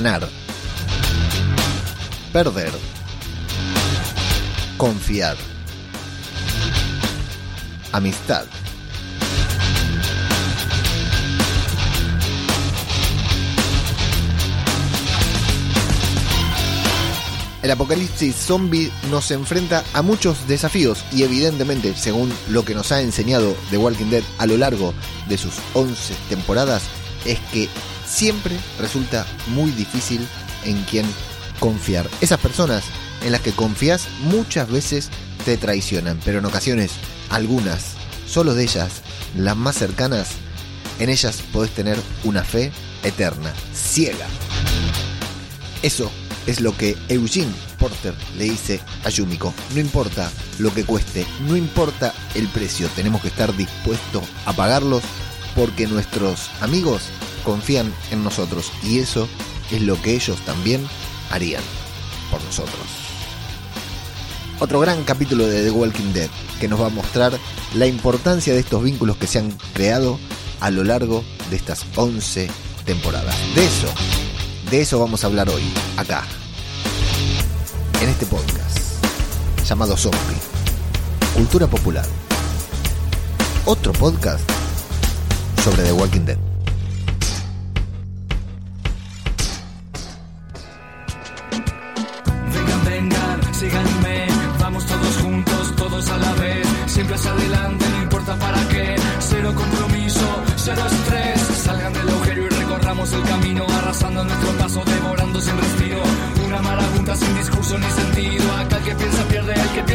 ganar, perder, confiar, amistad. El apocalipsis zombie nos enfrenta a muchos desafíos y evidentemente, según lo que nos ha enseñado The Walking Dead a lo largo de sus 11 temporadas, es que siempre resulta muy difícil en quien confiar. Esas personas en las que confías muchas veces te traicionan, pero en ocasiones algunas, solo de ellas, las más cercanas, en ellas podés tener una fe eterna, ciega. Eso es lo que Eugene Porter le dice a Yumiko. No importa lo que cueste, no importa el precio, tenemos que estar dispuestos a pagarlos porque nuestros amigos confían en nosotros y eso es lo que ellos también harían por nosotros. Otro gran capítulo de The Walking Dead que nos va a mostrar la importancia de estos vínculos que se han creado a lo largo de estas 11 temporadas. De eso, de eso vamos a hablar hoy, acá, en este podcast llamado Zombie, Cultura Popular. Otro podcast sobre The Walking Dead.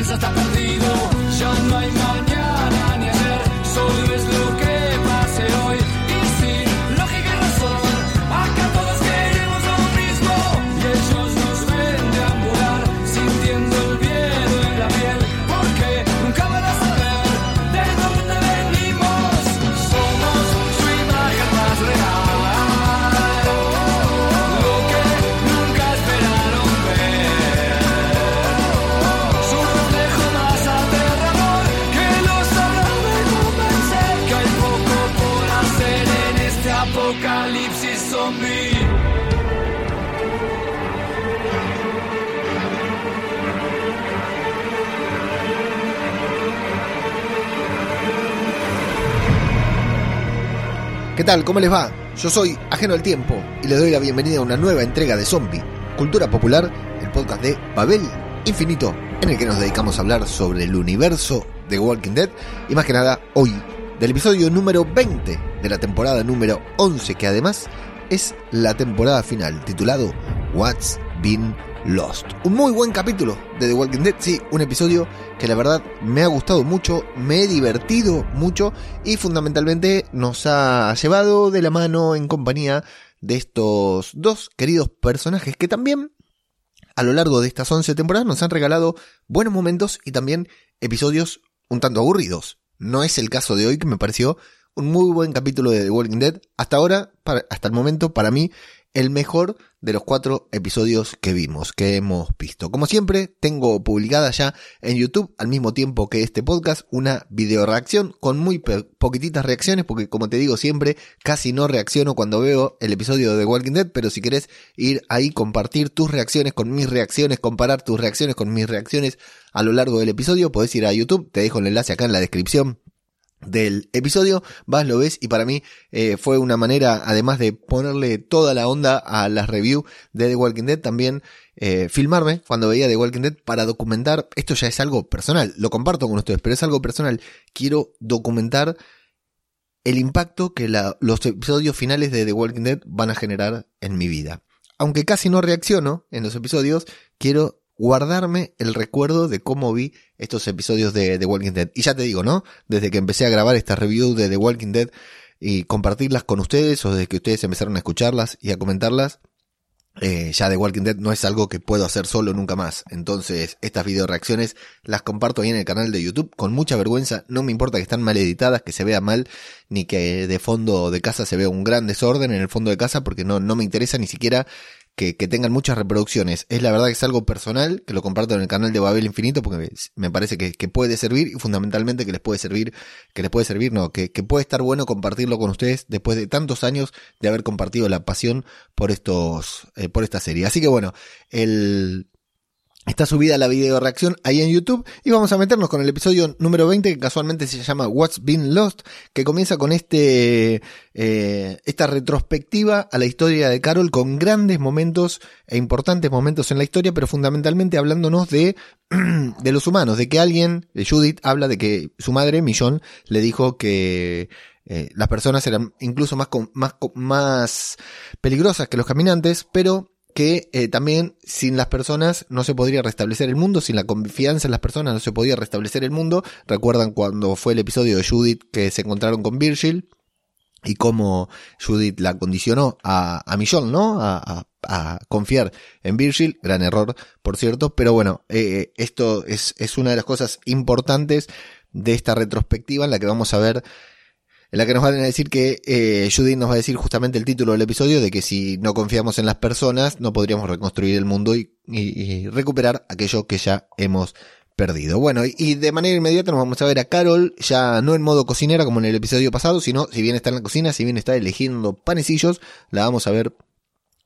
Piensa está perdido, ya no hay mañana ¿Qué tal? ¿Cómo les va? Yo soy Ajeno al Tiempo y les doy la bienvenida a una nueva entrega de Zombie, Cultura Popular, el podcast de Babel Infinito, en el que nos dedicamos a hablar sobre el universo de Walking Dead y más que nada hoy, del episodio número 20 de la temporada número 11, que además es la temporada final, titulado What's Been Lost. Un muy buen capítulo de The Walking Dead, sí, un episodio que la verdad me ha gustado mucho, me he divertido mucho y fundamentalmente nos ha llevado de la mano en compañía de estos dos queridos personajes que también a lo largo de estas 11 temporadas nos han regalado buenos momentos y también episodios un tanto aburridos. No es el caso de hoy que me pareció un muy buen capítulo de The Walking Dead. Hasta ahora, hasta el momento, para mí, el mejor de los cuatro episodios que vimos, que hemos visto. Como siempre, tengo publicada ya en YouTube, al mismo tiempo que este podcast, una video reacción con muy poquititas reacciones, porque como te digo siempre, casi no reacciono cuando veo el episodio de Walking Dead, pero si querés ir ahí, compartir tus reacciones con mis reacciones, comparar tus reacciones con mis reacciones a lo largo del episodio, podés ir a YouTube, te dejo el enlace acá en la descripción del episodio, vas, lo ves y para mí eh, fue una manera, además de ponerle toda la onda a las reviews de The Walking Dead, también eh, filmarme cuando veía The Walking Dead para documentar, esto ya es algo personal, lo comparto con ustedes, pero es algo personal, quiero documentar el impacto que los episodios finales de The Walking Dead van a generar en mi vida. Aunque casi no reacciono en los episodios, quiero guardarme el recuerdo de cómo vi estos episodios de The Walking Dead. Y ya te digo, ¿no? Desde que empecé a grabar esta review de The Walking Dead y compartirlas con ustedes o desde que ustedes empezaron a escucharlas y a comentarlas, eh, ya The Walking Dead no es algo que puedo hacer solo nunca más. Entonces, estas video reacciones las comparto ahí en el canal de YouTube con mucha vergüenza. No me importa que están mal editadas, que se vea mal, ni que de fondo de casa se vea un gran desorden en el fondo de casa, porque no, no me interesa ni siquiera que, que, tengan muchas reproducciones. Es la verdad que es algo personal, que lo comparto en el canal de Babel Infinito, porque me parece que, que puede servir y fundamentalmente que les puede servir, que les puede servir, no, que, que puede estar bueno compartirlo con ustedes después de tantos años de haber compartido la pasión por estos, eh, por esta serie. Así que bueno, el, Está subida la video reacción ahí en YouTube y vamos a meternos con el episodio número 20 que casualmente se llama What's Been Lost, que comienza con este eh, esta retrospectiva a la historia de Carol con grandes momentos e importantes momentos en la historia, pero fundamentalmente hablándonos de de los humanos, de que alguien, de Judith, habla de que su madre Millón le dijo que eh, las personas eran incluso más, más, más peligrosas que los caminantes, pero que eh, también sin las personas no se podría restablecer el mundo, sin la confianza en las personas no se podía restablecer el mundo. Recuerdan cuando fue el episodio de Judith que se encontraron con Virgil y cómo Judith la condicionó a, a Millón, ¿no? A, a, confiar en Virgil, gran error, por cierto, pero bueno, eh, esto es, es una de las cosas importantes de esta retrospectiva en la que vamos a ver en la que nos van a decir que eh, Judith nos va a decir justamente el título del episodio de que si no confiamos en las personas no podríamos reconstruir el mundo y, recuperar aquello que ya hemos perdido. Bueno, y de manera inmediata nos vamos a ver a Carol, ya no en modo cocinera como en el episodio pasado, sino si bien está en la cocina, si bien está eligiendo panecillos, la vamos a ver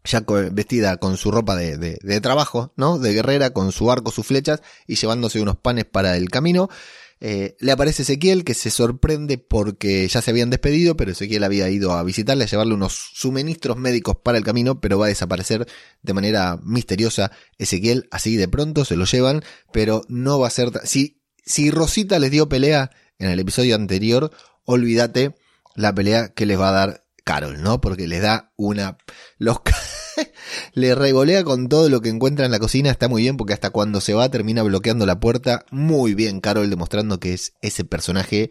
ya vestida con su ropa de, de, de trabajo, ¿no? De guerrera, con su arco, sus flechas y llevándose unos panes para el camino. Eh, le aparece Ezequiel que se sorprende porque ya se habían despedido, pero Ezequiel había ido a visitarle, a llevarle unos suministros médicos para el camino, pero va a desaparecer de manera misteriosa Ezequiel, así de pronto se lo llevan, pero no va a ser... Si, si Rosita les dio pelea en el episodio anterior, olvídate la pelea que les va a dar Carol, ¿no? Porque les da una... Los... le revolea con todo lo que encuentra en la cocina, está muy bien porque hasta cuando se va termina bloqueando la puerta. Muy bien, Carol, demostrando que es ese personaje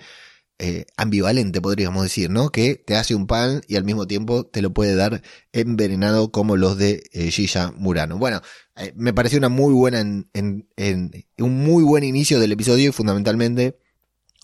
eh, ambivalente, podríamos decir, ¿no? Que te hace un pan y al mismo tiempo te lo puede dar envenenado como los de eh, Murano. Bueno, eh, me pareció una muy buena, en, en, en, un muy buen inicio del episodio y fundamentalmente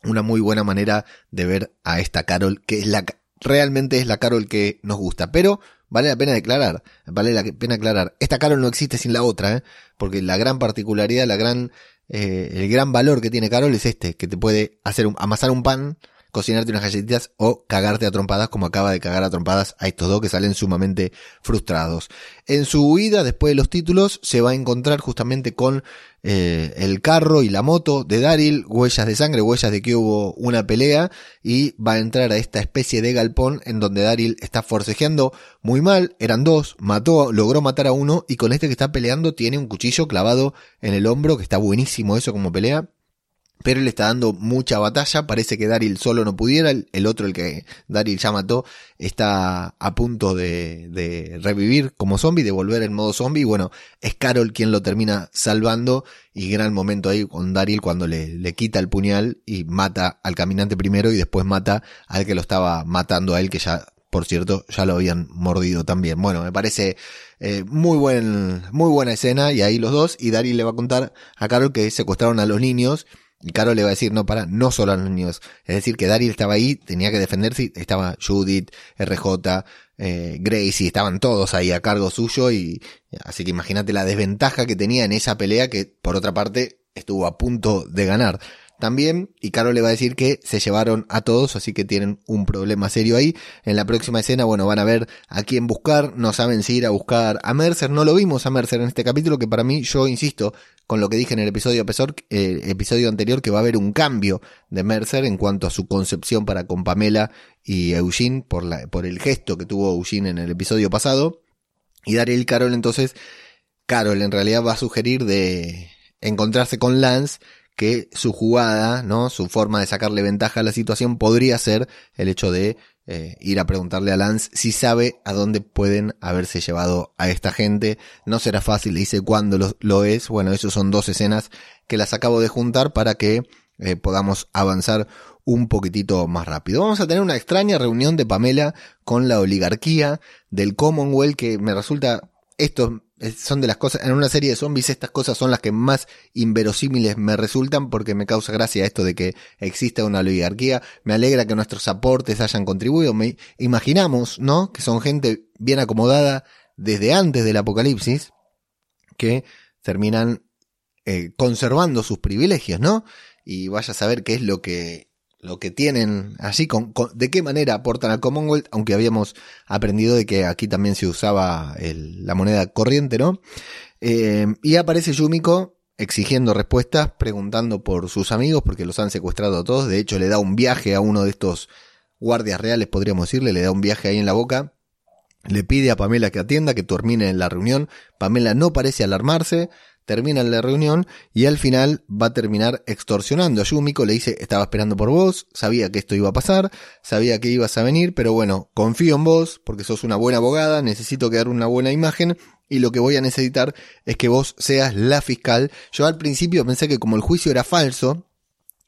una muy buena manera de ver a esta Carol, que es la, realmente es la Carol que nos gusta. Pero vale la pena declarar, vale la pena aclarar, esta Carol no existe sin la otra, ¿eh? porque la gran particularidad, la gran, eh, el gran valor que tiene Carol es este, que te puede hacer un, amasar un pan cocinarte unas galletitas o cagarte a trompadas como acaba de cagar a trompadas a estos dos que salen sumamente frustrados. En su huida, después de los títulos, se va a encontrar justamente con eh, el carro y la moto de Daryl, huellas de sangre, huellas de que hubo una pelea y va a entrar a esta especie de galpón en donde Daryl está forcejeando muy mal, eran dos, mató, logró matar a uno y con este que está peleando tiene un cuchillo clavado en el hombro, que está buenísimo eso como pelea pero él está dando mucha batalla, parece que Daryl solo no pudiera, el, otro, el que Daryl ya mató, está a punto de, revivir como zombie, de volver en modo zombie, bueno, es Carol quien lo termina salvando, y gran momento ahí con Daryl cuando le, le quita el puñal y mata al caminante primero y después mata al que lo estaba matando a él, que ya, por cierto, ya lo habían mordido también. Bueno, me parece eh, muy buen, muy buena escena, y ahí los dos, y Daryl le va a contar a Carol que secuestraron a los niños, y Carol le va a decir, no, para, no solo a los niños. Es decir, que Daryl estaba ahí, tenía que defenderse, estaba Judith, RJ, eh, Gracie, estaban todos ahí a cargo suyo y así que imagínate la desventaja que tenía en esa pelea que por otra parte estuvo a punto de ganar también. Y Carol le va a decir que se llevaron a todos, así que tienen un problema serio ahí. En la próxima escena, bueno, van a ver a quién buscar. No saben si ir a buscar a Mercer. No lo vimos a Mercer en este capítulo, que para mí, yo insisto, con lo que dije en el episodio, eh, episodio anterior, que va a haber un cambio de Mercer en cuanto a su concepción para con Pamela y Eugene, por, la, por el gesto que tuvo Eugene en el episodio pasado. Y Daryl Carol, entonces, Carol en realidad va a sugerir de encontrarse con Lance que su jugada, ¿no? Su forma de sacarle ventaja a la situación podría ser el hecho de eh, ir a preguntarle a Lance si sabe a dónde pueden haberse llevado a esta gente. No será fácil, dice cuándo lo, es. Bueno, eso son dos escenas que las acabo de juntar para que eh, podamos avanzar un poquitito más rápido. Vamos a tener una extraña reunión de Pamela con la oligarquía del Commonwealth que me resulta esto son de las cosas, en una serie de zombies estas cosas son las que más inverosímiles me resultan porque me causa gracia esto de que exista una oligarquía, me alegra que nuestros aportes hayan contribuido, me imaginamos, ¿no? Que son gente bien acomodada, desde antes del apocalipsis que terminan eh, conservando sus privilegios, ¿no? Y vaya a saber qué es lo que lo que tienen allí, con, de qué manera aportan al Commonwealth, aunque habíamos aprendido de que aquí también se usaba la moneda corriente, ¿no? Eh, y aparece Yumiko exigiendo respuestas, preguntando por sus amigos, porque los han secuestrado a todos. De hecho, le da un viaje a uno de estos guardias reales, podríamos decirle, le da un viaje ahí en la boca. Le pide a Pamela que atienda, que termine la reunión. Pamela no parece alarmarse, termina la reunión y al final va a terminar extorsionando a Yumiko, le dice, estaba esperando por vos, sabía que esto iba a pasar, sabía que ibas a venir, pero bueno, confío en vos porque sos una buena abogada, necesito que dar una buena imagen y lo que voy a necesitar es que vos seas la fiscal. Yo al principio pensé que como el juicio era falso,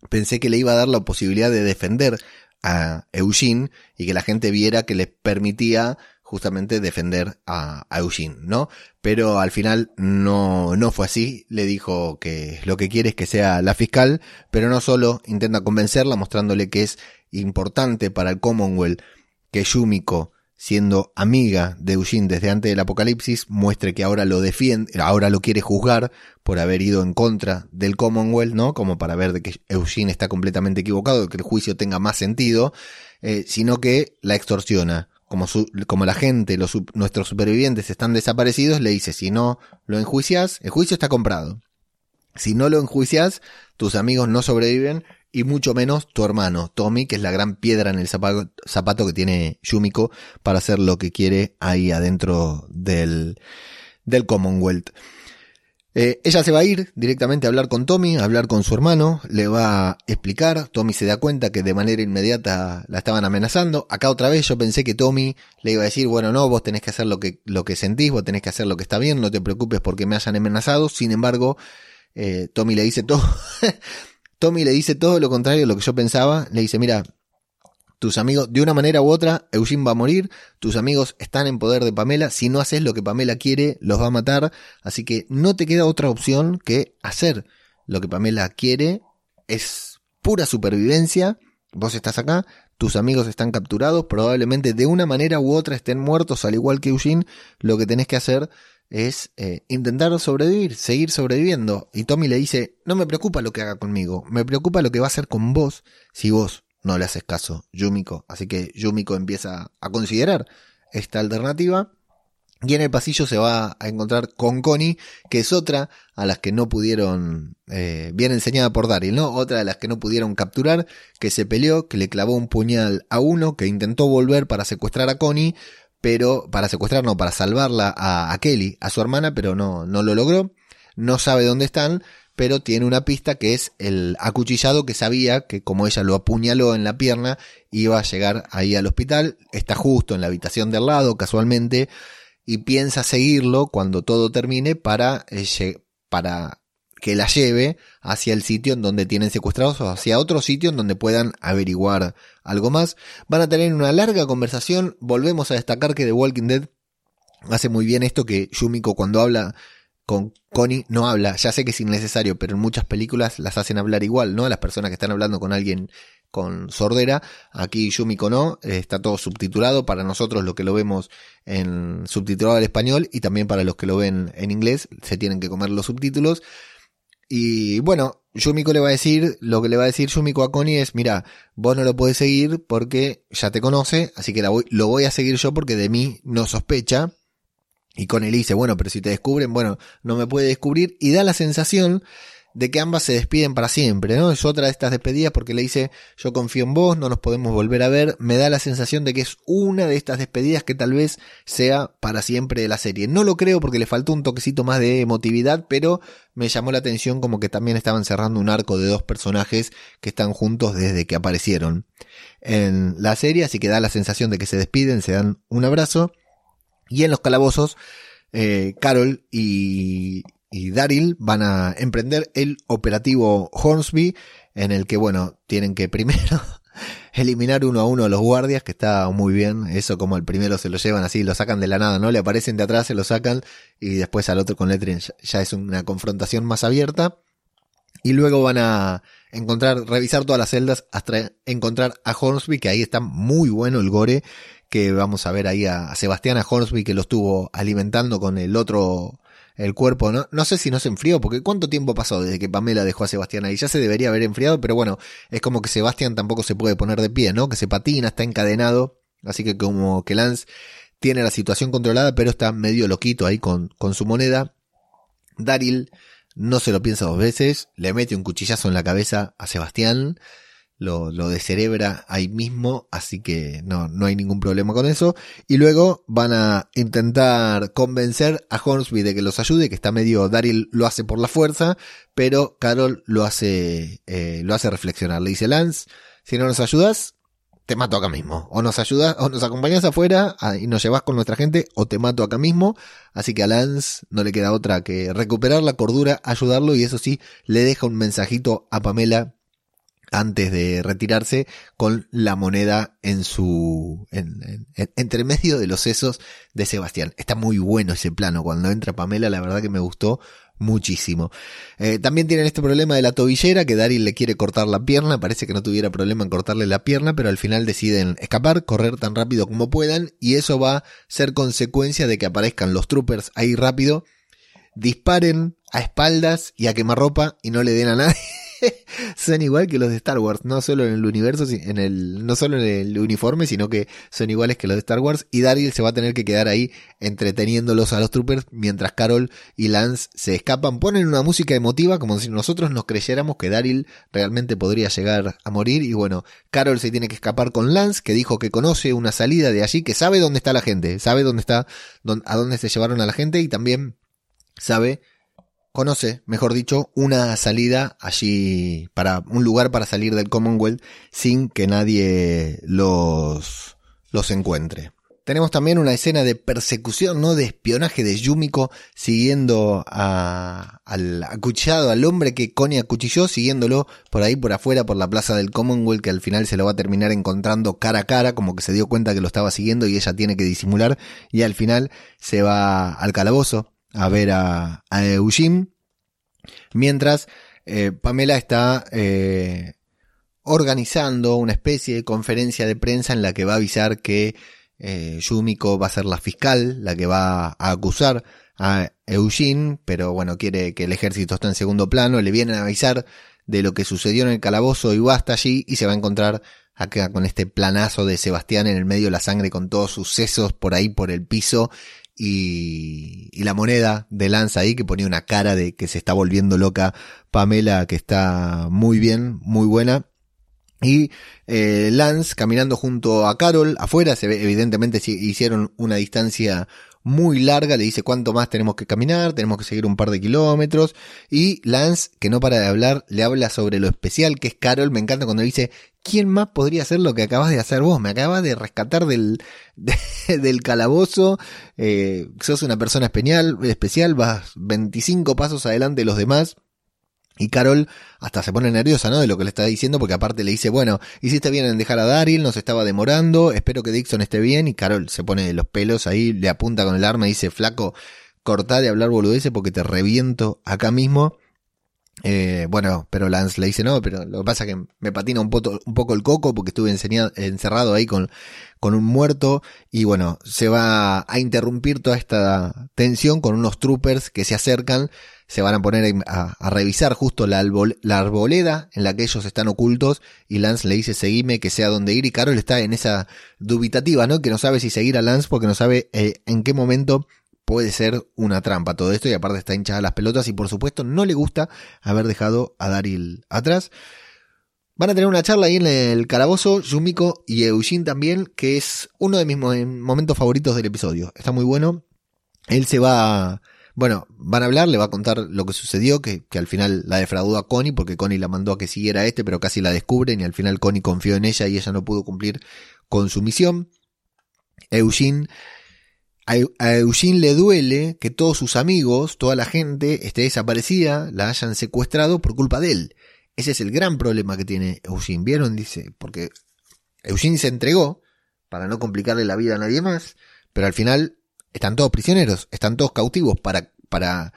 pensé que le iba a dar la posibilidad de defender a Eugene y que la gente viera que le permitía justamente defender a, Eugene, ¿no? Pero al final no, no fue así. Le dijo que lo que quiere es que sea la fiscal, pero no solo intenta convencerla mostrándole que es importante para el Commonwealth que Yumiko, siendo amiga de Eugene desde antes del apocalipsis, muestre que ahora lo defiende, ahora lo quiere juzgar por haber ido en contra del Commonwealth, ¿no? Como para ver de que Eugene está completamente equivocado, que el juicio tenga más sentido, eh, sino que la extorsiona como, la gente, los, nuestros supervivientes están desaparecidos, le dice, si no lo enjuicias, el juicio está comprado. Si no lo enjuicias, tus amigos no sobreviven y mucho menos tu hermano, Tommy, que es la gran piedra en el zapato, zapato que tiene Yumiko para hacer lo que quiere ahí adentro del, del Commonwealth. Eh, ella se va a ir directamente a hablar con Tommy, a hablar con su hermano, le va a explicar, Tommy se da cuenta que de manera inmediata la estaban amenazando, acá otra vez yo pensé que Tommy le iba a decir, bueno, no, vos tenés que hacer lo que, lo que sentís, vos tenés que hacer lo que está bien, no te preocupes porque me hayan amenazado, sin embargo, eh, Tommy le dice todo, Tommy le dice todo lo contrario de lo que yo pensaba, le dice, mira, tus amigos, de una manera u otra, Eugene va a morir, tus amigos están en poder de Pamela, si no haces lo que Pamela quiere, los va a matar, así que no te queda otra opción que hacer lo que Pamela quiere, es pura supervivencia, vos estás acá, tus amigos están capturados, probablemente de una manera u otra estén muertos, al igual que Eugene, lo que tenés que hacer es eh, intentar sobrevivir, seguir sobreviviendo. Y Tommy le dice, no me preocupa lo que haga conmigo, me preocupa lo que va a hacer con vos si vos no le haces caso, Yumiko. Así que Yumiko empieza a considerar esta alternativa. Y en el pasillo se va a encontrar con Connie, que es otra a las que no pudieron, eh, bien enseñada por Daryl, ¿no? Otra de las que no pudieron capturar, que se peleó, que le clavó un puñal a uno, que intentó volver para secuestrar a Connie, pero para secuestrar, no, para salvarla a, a Kelly, a su hermana, pero no, no lo logró. No sabe dónde están, pero tiene una pista que es el acuchillado que sabía que como ella lo apuñaló en la pierna, iba a llegar ahí al hospital, está justo en la habitación del lado casualmente, y piensa seguirlo cuando todo termine para, eh, para que la lleve hacia el sitio en donde tienen secuestrados o hacia otro sitio en donde puedan averiguar algo más. Van a tener una larga conversación. Volvemos a destacar que The Walking Dead hace muy bien esto que Yumiko cuando habla con Connie no habla, ya sé que es innecesario, pero en muchas películas las hacen hablar igual, ¿no? Las personas que están hablando con alguien con sordera, aquí Yumiko no, está todo subtitulado para nosotros lo que lo vemos en subtitulado al español y también para los que lo ven en inglés, se tienen que comer los subtítulos. Y bueno, Yumiko le va a decir, lo que le va a decir Yumiko a Connie es, mira, vos no lo podés seguir porque ya te conoce, así que lo voy a seguir yo porque de mí no sospecha. Y con él dice, bueno, pero si te descubren, bueno, no me puede descubrir. Y da la sensación de que ambas se despiden para siempre, ¿no? Es otra de estas despedidas porque le dice, yo confío en vos, no nos podemos volver a ver. Me da la sensación de que es una de estas despedidas que tal vez sea para siempre de la serie. No lo creo porque le faltó un toquecito más de emotividad, pero me llamó la atención como que también estaban cerrando un arco de dos personajes que están juntos desde que aparecieron en la serie, así que da la sensación de que se despiden, se dan un abrazo. Y en los calabozos, eh, Carol y, y Daryl van a emprender el operativo Hornsby, en el que, bueno, tienen que primero eliminar uno a uno a los guardias, que está muy bien, eso como el primero se lo llevan así, lo sacan de la nada, ¿no? Le aparecen de atrás, se lo sacan, y después al otro con Letrin ya es una confrontación más abierta. Y luego van a encontrar, revisar todas las celdas hasta encontrar a Hornsby, que ahí está muy bueno el gore, que vamos a ver ahí a, a Sebastián, a Hornsby, que lo estuvo alimentando con el otro, el cuerpo, ¿no? No sé si no se enfrió, porque ¿cuánto tiempo pasó desde que Pamela dejó a Sebastián ahí? Ya se debería haber enfriado, pero bueno, es como que Sebastián tampoco se puede poner de pie, ¿no? Que se patina, está encadenado, así que como que Lance tiene la situación controlada, pero está medio loquito ahí con, con su moneda. Daryl no se lo piensa dos veces, le mete un cuchillazo en la cabeza a Sebastián, lo, lo descerebra ahí mismo, así que no, no hay ningún problema con eso. Y luego van a intentar convencer a Hornsby de que los ayude, que está medio, Daryl lo hace por la fuerza, pero Carol lo hace, eh, lo hace reflexionar. Le dice Lance, si no nos ayudas, te mato acá mismo. O nos ayudas, o nos acompañas afuera y nos llevas con nuestra gente, o te mato acá mismo. Así que a Lance no le queda otra que recuperar la cordura, ayudarlo, y eso sí, le deja un mensajito a Pamela antes de retirarse con la moneda en su en, de los sesos de Sebastián. Está muy bueno ese plano cuando entra Pamela, la verdad que me gustó muchísimo. Eh, también tienen este problema de la tobillera, que Daryl le quiere cortar la pierna, parece que no tuviera problema en cortarle la pierna, pero al final deciden escapar, correr tan rápido como puedan, y eso va a ser consecuencia de que aparezcan los troopers ahí rápido, disparen a espaldas y a quemarropa y no le den a nadie. son igual que los de Star Wars, no solo en el universo, en el, no solo en el uniforme, sino que son iguales que los de Star Wars. Y Daryl se va a tener que quedar ahí entreteniéndolos a los troopers mientras Carol y Lance se escapan. Ponen una música emotiva como si nosotros nos creyéramos que Daryl realmente podría llegar a morir. Y bueno, Carol se tiene que escapar con Lance, que dijo que conoce una salida de allí, que sabe dónde está la gente, sabe dónde está, a dónde se llevaron a la gente y también sabe conoce, mejor dicho, una salida allí para un lugar para salir del Commonwealth sin que nadie los los encuentre. Tenemos también una escena de persecución, ¿no? De espionaje de Yumiko siguiendo a, al acuchillado, al hombre que Connie acuchilló, siguiéndolo por ahí por afuera, por la plaza del Commonwealth, que al final se lo va a terminar encontrando cara a cara, como que se dio cuenta que lo estaba siguiendo y ella tiene que disimular, y al final se va al calabozo a ver a, a Eugene, mientras eh, Pamela está eh, organizando una especie de conferencia de prensa en la que va a avisar que eh, Yumiko va a ser la fiscal, la que va a acusar a Eugene, pero bueno, quiere que el ejército esté en segundo plano, le vienen a avisar de lo que sucedió en el calabozo y va hasta allí y se va a encontrar acá con este planazo de Sebastián en el medio de la sangre con todos sus sesos por ahí por el piso y, y, la moneda de Lance ahí que ponía una cara de que se está volviendo loca Pamela que está muy bien, muy buena. Y eh, Lance caminando junto a Carol afuera, se ve, evidentemente hicieron una distancia muy larga, le dice cuánto más tenemos que caminar, tenemos que seguir un par de kilómetros, y Lance, que no para de hablar, le habla sobre lo especial que es Carol, me encanta cuando dice, ¿quién más podría hacer lo que acabas de hacer vos? Me acabas de rescatar del, de, del calabozo, eh, sos una persona especial, especial, vas 25 pasos adelante de los demás, y Carol hasta se pone nerviosa, ¿no? De lo que le está diciendo, porque aparte le dice, bueno, hiciste bien en dejar a Daryl, nos estaba demorando, espero que Dixon esté bien, y Carol se pone los pelos ahí, le apunta con el arma y dice, flaco, cortá de hablar boludeces porque te reviento acá mismo. Eh, bueno, pero Lance le dice no, pero lo que pasa es que me patina un, un poco el coco porque estuve encerrado ahí con, un muerto y bueno, se va a interrumpir toda esta tensión con unos troopers que se acercan se van a poner a, a revisar justo la, la, arboleda en la que ellos están ocultos y Lance le dice seguime que sea donde ir y Carol está en esa dubitativa, ¿no? Que no sabe si seguir a Lance porque no sabe eh, en qué momento puede ser una trampa todo esto y aparte está hinchada las pelotas y por supuesto no le gusta haber dejado a Daryl atrás. Van a tener una charla ahí en el calabozo, Yumiko y Eugene también, que es uno de mis momentos favoritos del episodio. Está muy bueno. Él se va bueno, van a hablar, le va a contar lo que sucedió, que, que al final la defraudó a Connie, porque Connie la mandó a que siguiera este, pero casi la descubren y al final Connie confió en ella y ella no pudo cumplir con su misión. Eugene, a, Eugene le duele que todos sus amigos, toda la gente esté desaparecida, la hayan secuestrado por culpa de él. Ese es el gran problema que tiene Eugene. ¿Vieron? Dice, porque Eugene se entregó para no complicarle la vida a nadie más, pero al final están todos prisioneros, están todos cautivos para, para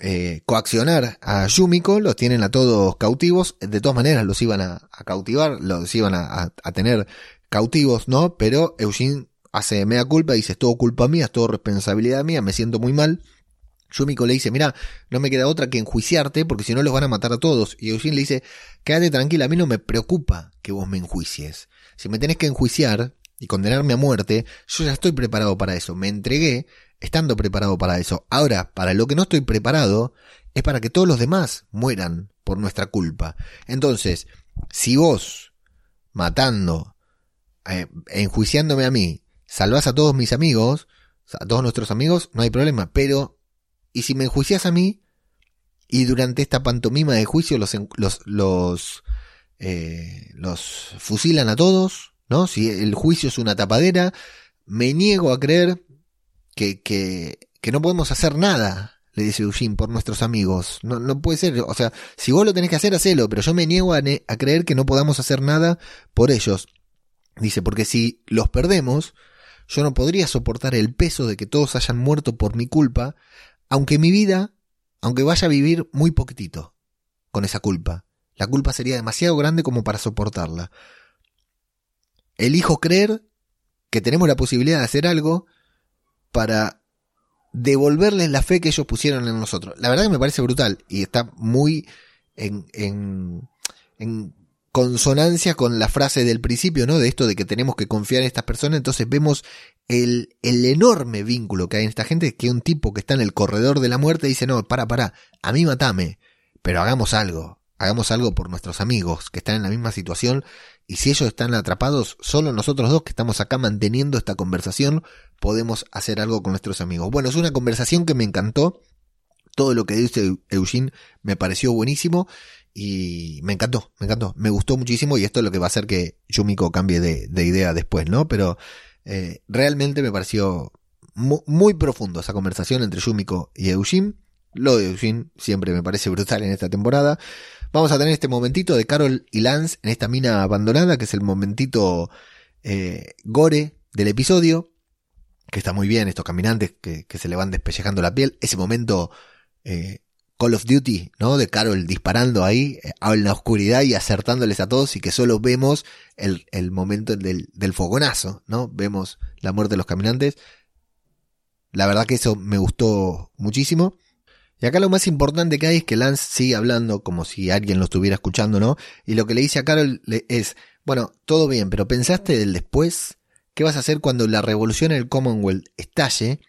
eh, coaccionar a Yumiko, los tienen a todos cautivos, de todas maneras los iban a, cautivar, los iban a, a, tener cautivos, ¿no? Pero Eugene hace media culpa, dice, es todo culpa mía, es todo responsabilidad mía, me siento muy mal. Yumiko le dice, mira, no me queda otra que enjuiciarte porque si no los van a matar a todos. Y Eugene le dice, quédate tranquila, a mí no me preocupa que vos me enjuicies. Si me tenés que enjuiciar y condenarme a muerte, yo ya estoy preparado para eso. Me entregué estando preparado para eso. Ahora, para lo que no estoy preparado, es para que todos los demás mueran por nuestra culpa. Entonces, si vos, matando, eh, enjuiciándome a mí, salvás a todos mis amigos, a todos nuestros amigos, no hay problema. Pero, ¿y si me enjuicias a mí? Y durante esta pantomima de juicio los, los, los, eh, los fusilan a todos, ¿no? Si el juicio es una tapadera, me niego a creer que, que, que no podemos hacer nada le dice Eugene, por nuestros amigos. No, no puede ser. O sea, si vos lo tenés que hacer, hacelo, pero yo me niego a, a creer que no podamos hacer nada por ellos. Dice, porque si los perdemos, yo no podría soportar el peso de que todos hayan muerto por mi culpa, aunque mi vida, aunque vaya a vivir muy poquitito con esa culpa. La culpa sería demasiado grande como para soportarla. Elijo creer que tenemos la posibilidad de hacer algo para devolverles la fe que ellos pusieron en nosotros. La verdad que me parece brutal y está muy en, en, en consonancia con la frase del principio, ¿no? De esto de que tenemos que confiar en estas personas. Entonces vemos el, el enorme vínculo que hay en esta gente, que un tipo que está en el corredor de la muerte dice, no, para, para, a mí matame, pero hagamos algo, hagamos algo por nuestros amigos que están en la misma situación y si ellos están atrapados, solo nosotros dos que estamos acá manteniendo esta conversación podemos hacer algo con nuestros amigos. Bueno, es una conversación que me encantó. Todo lo que dice Eugene me pareció buenísimo y me encantó, me encantó, me gustó muchísimo y esto es lo que va a hacer que Yumiko cambie de, idea después, ¿no? Pero eh, realmente me pareció muy, profundo esa conversación entre Yumiko y Eugene. Lo de Eugene siempre me parece brutal en esta temporada. Vamos a tener este momentito de Carol y Lance en esta mina abandonada, que es el momentito eh, gore del episodio, que está muy bien, estos caminantes que, se le van despellejando la piel, ese momento eh, Call of Duty, ¿no? De Carol disparando ahí eh, en la oscuridad y acertándoles a todos y que solo vemos el, el momento del, del fogonazo, ¿no? Vemos la muerte de los caminantes. La verdad que eso me gustó muchísimo. Y acá lo más importante que hay es que Lance sigue hablando como si alguien lo estuviera escuchando, ¿no? Y lo que le dice a Carol es, bueno, todo bien, pero ¿pensaste del después? ¿Qué vas a hacer cuando la revolución en el Commonwealth estalle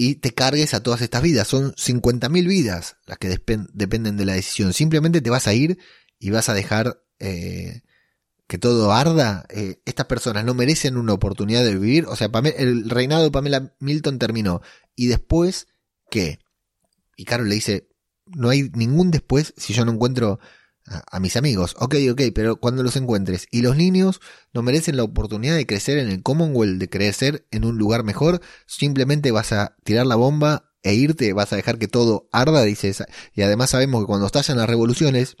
y te cargues a todas estas vidas? Son 50.000 vidas las que dependen de la decisión. Simplemente te vas a ir y vas a dejar eh, que todo arda. Eh, estas personas no merecen una oportunidad de vivir. O sea, el reinado de Pamela Milton terminó. ¿Y después qué? Y Carol le dice, no hay ningún después si yo no encuentro a, mis amigos. Ok, ok, pero cuando los encuentres. Y los niños no merecen la oportunidad de crecer en el Commonwealth, de crecer en un lugar mejor. Simplemente vas a tirar la bomba e irte, vas a dejar que todo arda, dice esa. Y además sabemos que cuando estallan las revoluciones,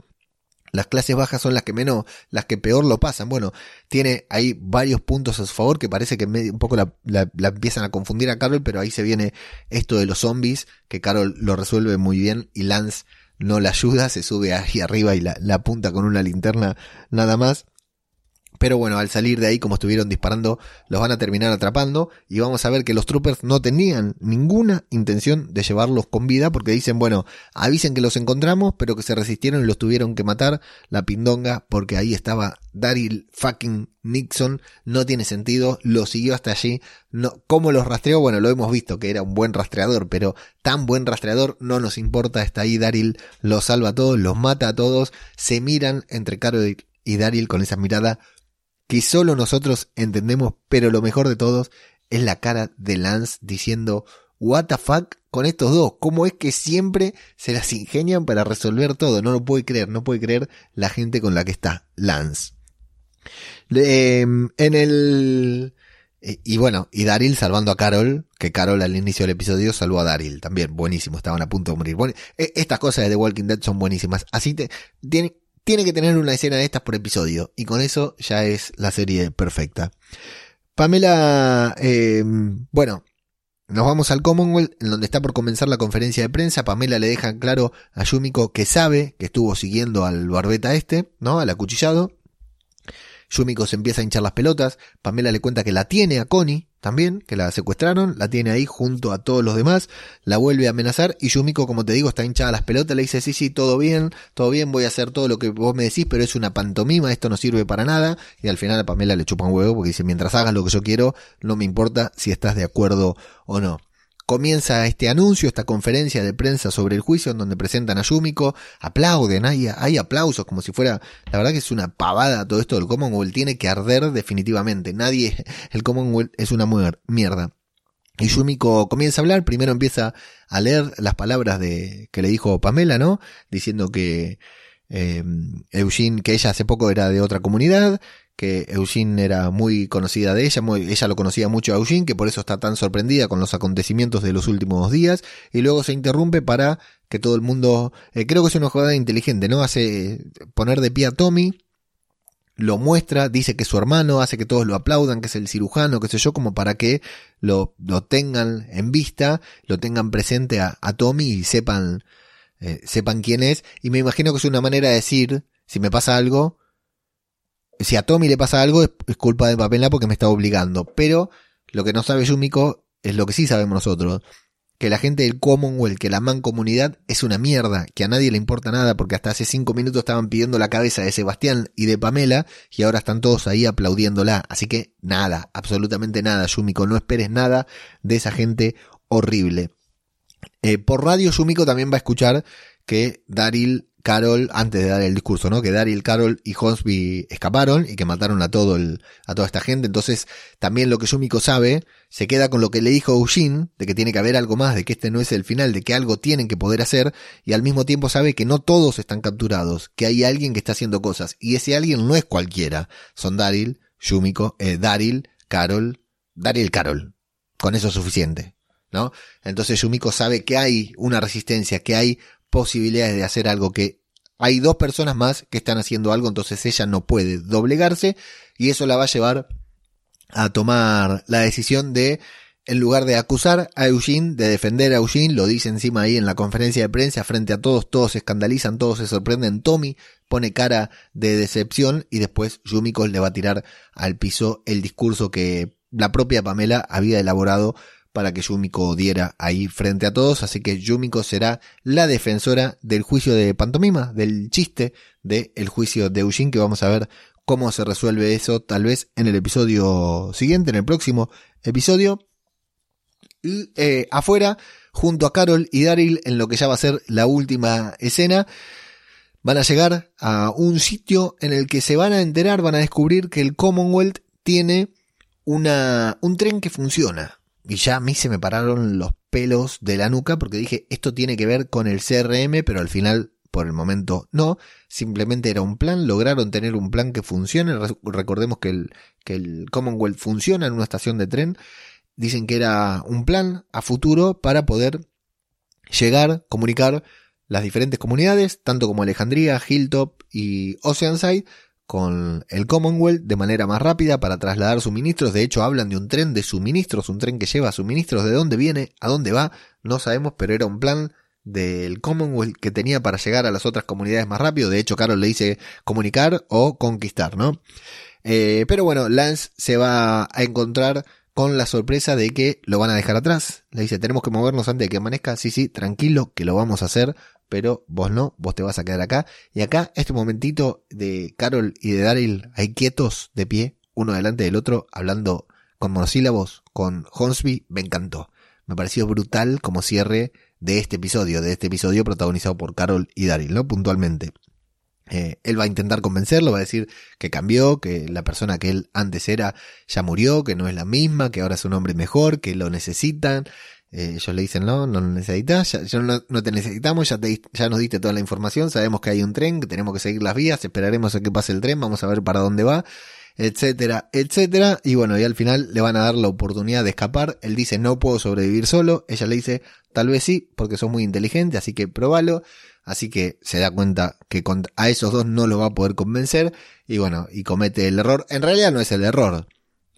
las clases bajas son las que menos, las que peor lo pasan. Bueno, tiene ahí varios puntos a su favor que parece que un poco la, empiezan a confundir a Carol, pero ahí se viene esto de los zombies, que Carol lo resuelve muy bien y Lance no la ayuda, se sube ahí arriba y la, la apunta con una linterna nada más. Pero bueno, al salir de ahí, como estuvieron disparando, los van a terminar atrapando y vamos a ver que los troopers no tenían ninguna intención de llevarlos con vida porque dicen, bueno, avisen que los encontramos, pero que se resistieron y los tuvieron que matar la pindonga porque ahí estaba Daryl fucking Nixon, no tiene sentido, lo siguió hasta allí, no, ¿cómo los rastreó? Bueno, lo hemos visto que era un buen rastreador, pero tan buen rastreador no nos importa, está ahí Daryl, los salva a todos, los mata a todos, se miran entre Carol y Daryl con esa mirada que solo nosotros entendemos, pero lo mejor de todos es la cara de Lance diciendo, what the fuck con estos dos, cómo es que siempre se las ingenian para resolver todo, no lo puede creer, no puede creer la gente con la que está Lance. Em, en el... Eh, y bueno, y Daryl salvando a Carol, que Carol al inicio del episodio salvó a Daryl, también buenísimo, estaban a punto de morir. E, estas cosas de The Walking Dead son buenísimas. Así te, tiene, tiene que tener una escena de estas por episodio. Y con eso ya es la serie perfecta. Pamela, eh, bueno, nos vamos al Commonwealth, en donde está por comenzar la conferencia de prensa. Pamela le deja claro a Yumiko que sabe que estuvo siguiendo al barbeta este, ¿no? Al acuchillado. Yumiko se empieza a hinchar las pelotas, Pamela le cuenta que la tiene a Connie también, que la secuestraron, la tiene ahí junto a todos los demás, la vuelve a amenazar y Yumiko, como te digo, está hinchada las pelotas, le dice, sí, sí, todo bien, todo bien, voy a hacer todo lo que vos me decís, pero es una pantomima, esto no sirve para nada, y al final a Pamela le chupa un huevo porque dice, mientras hagas lo que yo quiero, no me importa si estás de acuerdo o no comienza este anuncio, esta conferencia de prensa sobre el juicio en donde presentan a Yumiko, aplauden, hay, hay aplausos como si fuera, la verdad que es una pavada todo esto del Commonwealth, tiene que arder definitivamente, nadie, el Commonwealth es una mierda. Y Yumiko comienza a hablar, primero empieza a leer las palabras de que le dijo Pamela, ¿no? Diciendo que eh, Eugene, que ella hace poco era de otra comunidad, que Eugene era muy conocida de ella, ella lo conocía mucho a Eugene, que por eso está tan sorprendida con los acontecimientos de los últimos días, y luego se interrumpe para que todo el mundo, eh, creo que es una jugada inteligente, ¿no? Hace poner de pie a Tommy, lo muestra, dice que es su hermano, hace que todos lo aplaudan, que es el cirujano, qué sé yo, como para que lo, lo tengan en vista, lo tengan presente a, Tommy y sepan, eh, sepan quién es, y me imagino que es una manera de decir, si me pasa algo, si a Tommy le pasa algo es, culpa de Pamela porque me está obligando. Pero lo que no sabe Yumiko es lo que sí sabemos nosotros. Que la gente del Commonwealth, que la mancomunidad es una mierda, que a nadie le importa nada porque hasta hace cinco minutos estaban pidiendo la cabeza de Sebastián y de Pamela y ahora están todos ahí aplaudiéndola. Así que nada, absolutamente nada, Yumiko, no esperes nada de esa gente horrible. Eh, por radio Yumiko también va a escuchar que Daryl Carol, antes de dar el discurso, ¿no? Que Daryl, Carol y Hornsby escaparon y que mataron a todo el, a toda esta gente. Entonces, también lo que Yumiko sabe, se queda con lo que le dijo Eugene, de que tiene que haber algo más, de que este no es el final, de que algo tienen que poder hacer, y al mismo tiempo sabe que no todos están capturados, que hay alguien que está haciendo cosas, y ese alguien no es cualquiera. Son Daryl, Yumiko, eh, Daryl, Carol, Daryl, Carol. Con eso es suficiente. ¿No? Entonces Yumiko sabe que hay una resistencia, que hay posibilidades de hacer algo que hay dos personas más que están haciendo algo, entonces ella no puede doblegarse y eso la va a llevar a tomar la decisión de, en lugar de acusar a Eugene, de defender a Eugene, lo dice encima ahí en la conferencia de prensa, frente a todos, todos se escandalizan, todos se sorprenden, Tommy pone cara de decepción y después Yumiko le va a tirar al piso el discurso que la propia Pamela había elaborado para que Yumiko diera ahí frente a todos, así que Yumiko será la defensora del juicio de pantomima, del chiste del juicio de Eugene, que vamos a ver cómo se resuelve eso tal vez en el episodio siguiente, en el próximo episodio. Y eh, afuera, junto a Carol y Daryl, en lo que ya va a ser la última escena, van a llegar a un sitio en el que se van a enterar, van a descubrir que el Commonwealth tiene una, un tren que funciona. Y ya a mí se me pararon los pelos de la nuca porque dije, esto tiene que ver con el CRM, pero al final, por el momento, no. Simplemente era un plan, lograron tener un plan que funcione. Recordemos que el, que el Commonwealth funciona en una estación de tren. Dicen que era un plan a futuro para poder llegar, comunicar las diferentes comunidades, tanto como Alejandría, Hilltop y Oceanside, con el Commonwealth de manera más rápida para trasladar suministros. De hecho, hablan de un tren de suministros, un tren que lleva suministros. ¿De dónde viene? ¿A dónde va? No sabemos, pero era un plan del Commonwealth que tenía para llegar a las otras comunidades más rápido. De hecho, Carol le dice comunicar o conquistar, ¿no? Eh, pero bueno, Lance se va a encontrar con la sorpresa de que lo van a dejar atrás. Le dice, tenemos que movernos antes de que amanezca. Sí, sí, tranquilo, que lo vamos a hacer pero vos no, vos te vas a quedar acá. Y acá, este momentito de Carol y de Daryl, ahí quietos, de pie, uno delante del otro, hablando con monosílabos, con Hornsby, me encantó. Me pareció brutal como cierre de este episodio, de este episodio protagonizado por Carol y Daryl, ¿no? Puntualmente. Eh, él va a intentar convencerlo, va a decir que cambió, que la persona que él antes era ya murió, que no es la misma, que ahora es un hombre mejor, que lo necesitan, eh, ellos le dicen, no, no lo necesitas, ya, no, te necesitamos, ya, te, ya nos diste toda la información, sabemos que hay un tren, que tenemos que seguir las vías, esperaremos a que pase el tren, vamos a ver para dónde va, etcétera, etcétera. Y bueno, y al final le van a dar la oportunidad de escapar. Él dice, no puedo sobrevivir solo. Ella le dice, tal vez sí, porque sos muy inteligente, así que probalo. Así que se da cuenta que a esos dos no lo va a poder convencer. Y bueno, y comete el error. En realidad no es el error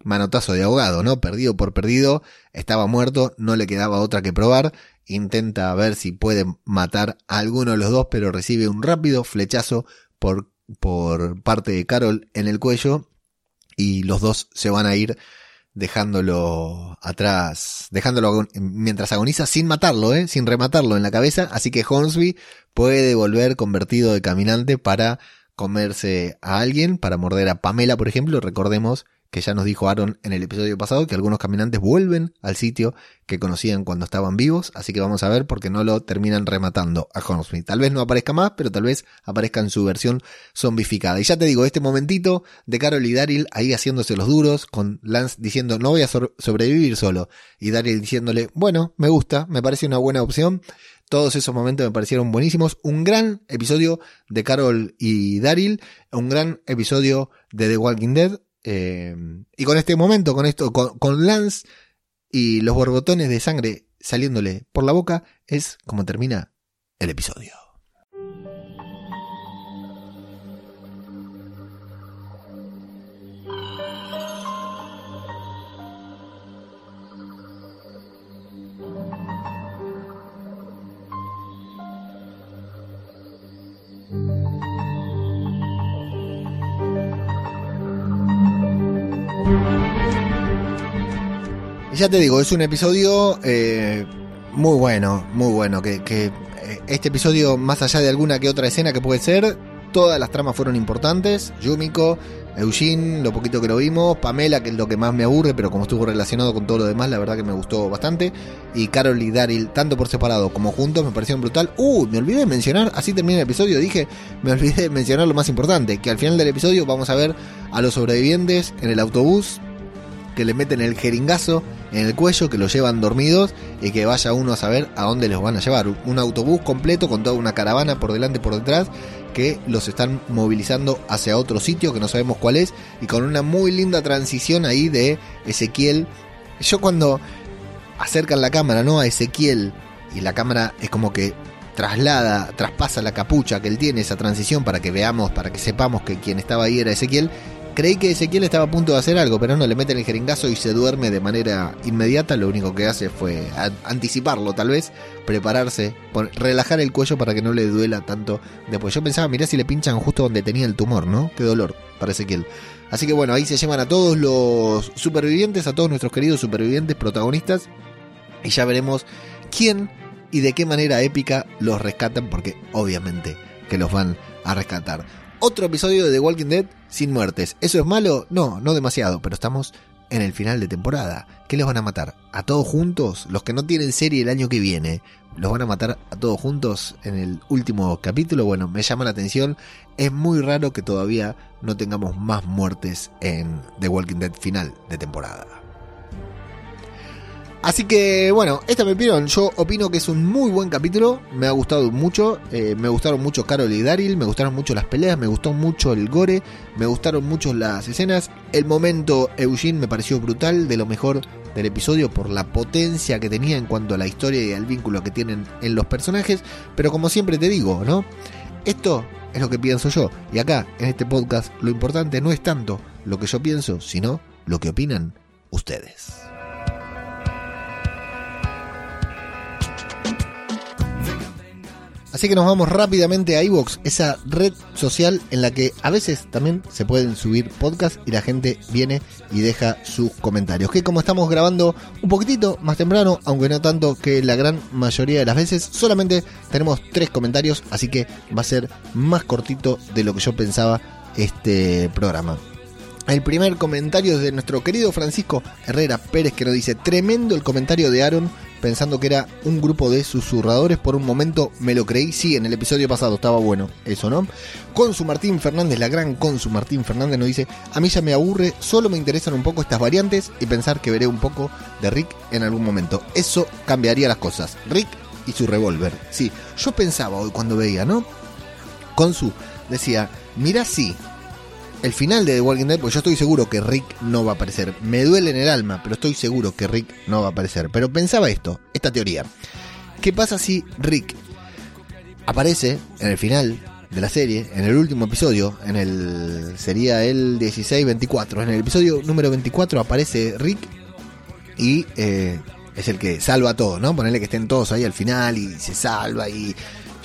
manotazo de ahogado, ¿no? Perdido por perdido, estaba muerto, no le quedaba otra que probar, intenta ver si puede matar a alguno de los dos, pero recibe un rápido flechazo por, por parte de Carol en el cuello y los dos se van a ir dejándolo atrás, dejándolo mientras agoniza sin matarlo, ¿eh? sin rematarlo en la cabeza, así que Hornsby puede volver convertido de caminante para comerse a alguien, para morder a Pamela, por ejemplo, recordemos que ya nos dijo Aaron en el episodio pasado que algunos caminantes vuelven al sitio que conocían cuando estaban vivos, así que vamos a ver porque no lo terminan rematando a Hornsby. Tal vez no aparezca más, pero tal vez aparezca en su versión zombificada. Y ya te digo, este momentito de Carol y Daryl ahí haciéndose los duros, con Lance diciendo no voy a sobrevivir solo, y Daryl diciéndole, bueno, me gusta, me parece una buena opción. Todos esos momentos me parecieron buenísimos. Un gran episodio de Carol y Daryl. Un gran episodio de The Walking Dead. Eh, y con este momento, con esto, con, Lance y los borbotones de sangre saliéndole por la boca, es como termina el episodio. Ya te digo, es un episodio eh, muy bueno, muy bueno. Que, que, eh, este episodio, más allá de alguna que otra escena que puede ser, todas las tramas fueron importantes. Yumiko, Eugene, lo poquito que lo vimos, Pamela, que es lo que más me aburre, pero como estuvo relacionado con todo lo demás, la verdad que me gustó bastante. Y Carol y Daryl, tanto por separado como juntos, me parecieron brutal. Uh, me olvidé de mencionar, así termina el episodio, dije, me olvidé de mencionar lo más importante, que al final del episodio vamos a ver a los sobrevivientes en el autobús que le meten el jeringazo en el cuello, que lo llevan dormidos y que vaya uno a saber a dónde los van a llevar. Un autobús completo con toda una caravana por delante y por detrás que los están movilizando hacia otro sitio que no sabemos cuál es y con una muy linda transición ahí de Ezequiel. Yo cuando acercan la cámara, ¿no? A Ezequiel y la cámara es como que traslada, traspasa la capucha que él tiene, esa transición para que veamos, para que sepamos que quien estaba ahí era Ezequiel Creí que Ezequiel estaba a punto de hacer algo, pero no, le meten el jeringazo y se duerme de manera inmediata. Lo único que hace fue anticiparlo, tal vez, prepararse, relajar el cuello para que no le duela tanto después. Yo pensaba, mirá si le pinchan justo donde tenía el tumor, ¿no? Qué dolor para Ezequiel. Así que bueno, ahí se llevan a todos los supervivientes, a todos nuestros queridos supervivientes, protagonistas, y ya veremos quién y de qué manera épica los rescatan, porque obviamente que los van a rescatar. Otro episodio de The Walking Dead sin muertes. ¿Eso es malo? No, no demasiado, pero estamos en el final de temporada. ¿Qué los van a matar? ¿A todos juntos? Los que no tienen serie el año que viene, ¿los van a matar a todos juntos en el último capítulo? Bueno, me llama la atención. Es muy raro que todavía no tengamos más muertes en The Walking Dead final de temporada. Así que bueno, esta me pidieron. Yo opino que es un muy buen capítulo. Me ha gustado mucho. Eh, me gustaron mucho Carol y Daryl. Me gustaron mucho las peleas. Me gustó mucho el gore. Me gustaron mucho las escenas. El momento Eugene me pareció brutal. De lo mejor del episodio por la potencia que tenía en cuanto a la historia y al vínculo que tienen en los personajes. Pero como siempre te digo, ¿no? Esto es lo que pienso yo. Y acá, en este podcast, lo importante no es tanto lo que yo pienso, sino lo que opinan ustedes. Así que nos vamos rápidamente a iVoox, esa red social en la que a veces también se pueden subir podcasts y la gente viene y deja sus comentarios. Que como estamos grabando un poquitito más temprano, aunque no tanto que la gran mayoría de las veces, solamente tenemos tres comentarios, así que va a ser más cortito de lo que yo pensaba este programa. El primer comentario es de nuestro querido Francisco Herrera Pérez que nos dice, tremendo el comentario de Aaron pensando que era un grupo de susurradores. Por un momento me lo creí. Sí, en el episodio pasado estaba bueno eso, ¿no? Consu Martín Fernández, la gran Consu Martín Fernández nos dice, a mí ya me aburre, solo me interesan un poco estas variantes y pensar que veré un poco de Rick en algún momento. Eso cambiaría las cosas. Rick y su revólver. Sí, yo pensaba hoy cuando veía, ¿no? Consu decía, mira sí, el final de The Walking Dead, pues yo estoy seguro que Rick no va a aparecer. Me duele en el alma, pero estoy seguro que Rick no va a aparecer. Pero pensaba esto, esta teoría. ¿Qué pasa si Rick aparece en el final de la serie, en el último episodio, en el sería el 16-24, en el episodio número 24 aparece Rick y eh, es el que salva a todos, ¿no? Ponerle que estén todos ahí al final y se salva y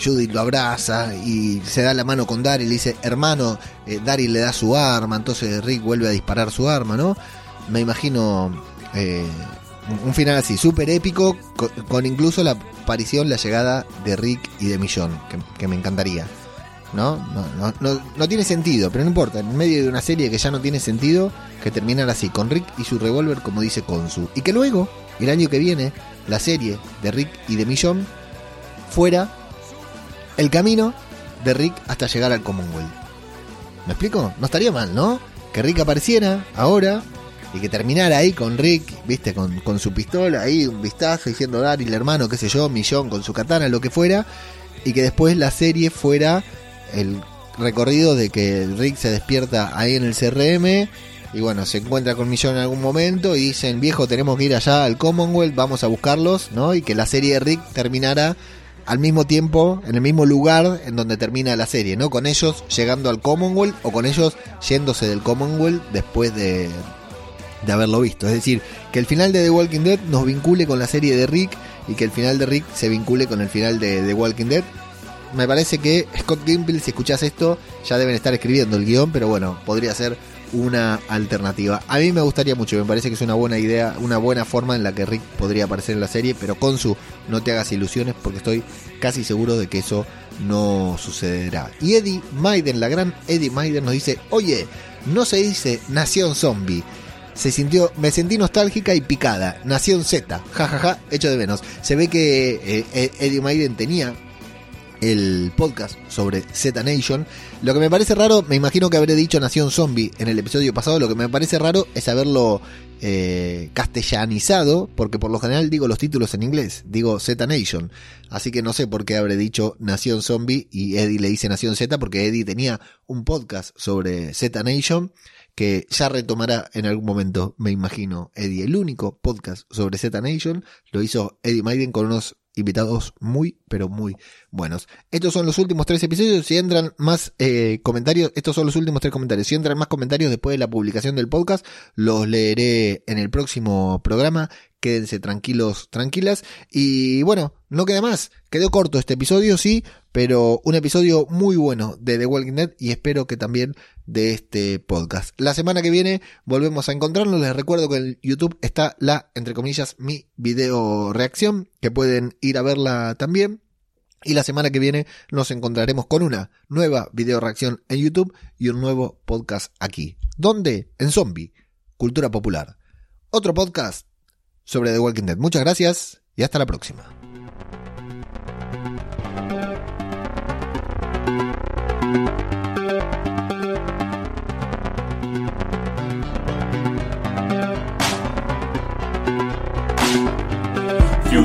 Judith lo abraza y se da la mano con Daryl y dice, hermano, eh, Daryl le da su arma, entonces Rick vuelve a disparar su arma, ¿no? Me imagino eh, un final así, súper épico, con, incluso la aparición, la llegada de Rick y de Millón, que, me encantaría. ¿no? No, no, no tiene sentido, pero no importa, en medio de una serie que ya no tiene sentido, que terminar así, con Rick y su revólver, como dice Konsu. Y que luego, el año que viene, la serie de Rick y de Millón fuera el camino de Rick hasta llegar al Commonwealth. ¿Me explico? No estaría mal, ¿no? Que Rick apareciera ahora y que terminara ahí con Rick, viste, con, su pistola, ahí un vistazo diciendo Daryl, hermano, qué sé yo, Millón con su katana, lo que fuera, y que después la serie fuera el recorrido de que Rick se despierta ahí en el CRM y bueno, se encuentra con Millón en algún momento y dicen, viejo, tenemos que ir allá al Commonwealth, vamos a buscarlos, ¿no? Y que la serie de Rick terminara al mismo tiempo, en el mismo lugar en donde termina la serie, ¿no? Con ellos llegando al Commonwealth o con ellos yéndose del Commonwealth después de, de haberlo visto. Es decir, que el final de The Walking Dead nos vincule con la serie de Rick y que el final de Rick se vincule con el final de The Walking Dead. Me parece que Scott Gimple, si escuchas esto, ya deben estar escribiendo el guion, pero bueno, podría ser una alternativa. A mí me gustaría mucho, me parece que es una buena idea, una buena forma en la que Rick podría aparecer en la serie, pero con su no te hagas ilusiones porque estoy casi seguro de que eso no sucederá. Y Eddie Maiden, la gran Eddie Maiden nos dice, oye, no se dice Nación Zombie. Se sintió, me sentí nostálgica y picada. Nación Z, jajaja, ja, hecho de menos. Se ve que eh, Eddie Maiden tenía el podcast sobre Z Nation. Lo que me parece raro, me imagino que habré dicho Nación Zombie en el episodio pasado, lo que me parece raro es haberlo eh, castellanizado, porque por lo general digo los títulos en inglés, digo Z Nation. Así que no sé por qué habré dicho Nación Zombie y Eddie le dice Nación Z, porque Eddie tenía un podcast sobre Z Nation que ya retomará en algún momento, me imagino, Eddie. El único podcast sobre Z Nation lo hizo Eddie Maiden con unos invitados muy, pero muy buenos. Estos son los últimos tres episodios. Si entran más eh, comentarios, estos son los últimos tres comentarios. Si entran más comentarios después de la publicación del podcast, los leeré en el próximo programa. Quédense tranquilos, tranquilas. Y bueno, no queda más. Quedó corto este episodio, sí, pero un episodio muy bueno de The Walking Dead y espero que también de este podcast. La semana que viene volvemos a encontrarnos. Les recuerdo que en YouTube está la, entre comillas, mi video reacción, que pueden ir a verla también. Y la semana que viene nos encontraremos con una nueva video reacción en YouTube y un nuevo podcast aquí. ¿Dónde? En Zombie, Cultura Popular. Otro podcast sobre The Walking Dead. Muchas gracias y hasta la próxima.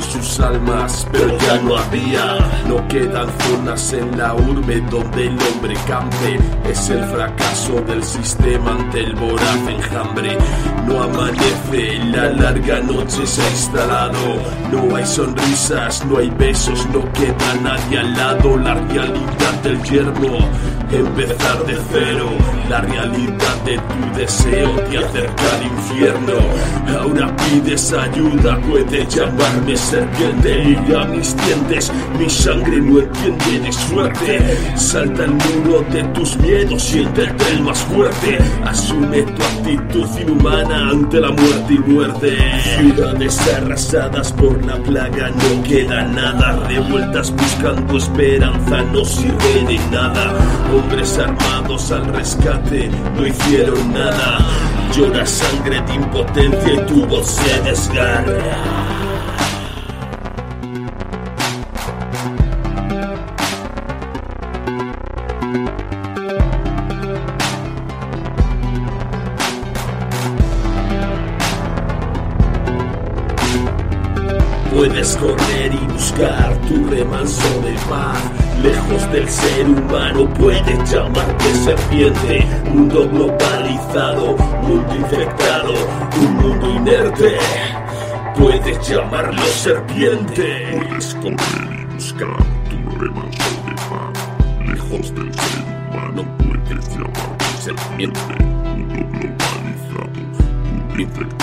sus almas, pero ya no había. No quedan zonas en la urbe donde el hombre campe. Es el fracaso del sistema ante el voraz enjambre. No amanece, la larga noche se ha instalado. No hay sonrisas, no hay besos, no queda nadie al lado. La realidad del yermo empezar de cero. La realidad de tu deseo te acerca al infierno. Ahora pides ayuda, puede llamarme serpiente. Y a mis dientes, mi sangre no entiende, eres fuerte. Salta el muro de tus miedos, siéntete el más fuerte. Asume tu actitud inhumana ante la muerte y muerte. Ciudades arrasadas por la plaga, no queda nada. Revueltas buscando esperanza, no sirve de nada hombres armados al rescate no hicieron nada. Llora sangre de impotencia y tu voz se desgarra. Puedes correr y buscar tu remanso de paz. Lejos del ser humano puedes llamarte serpiente. Mundo globalizado, mundo infectado, un mundo inerte. Puedes llamarlo serpiente. Puedes correr y buscar tu remanso de paz. Lejos del ser humano puedes llamarte serpiente. Mundo globalizado, mundo infectado,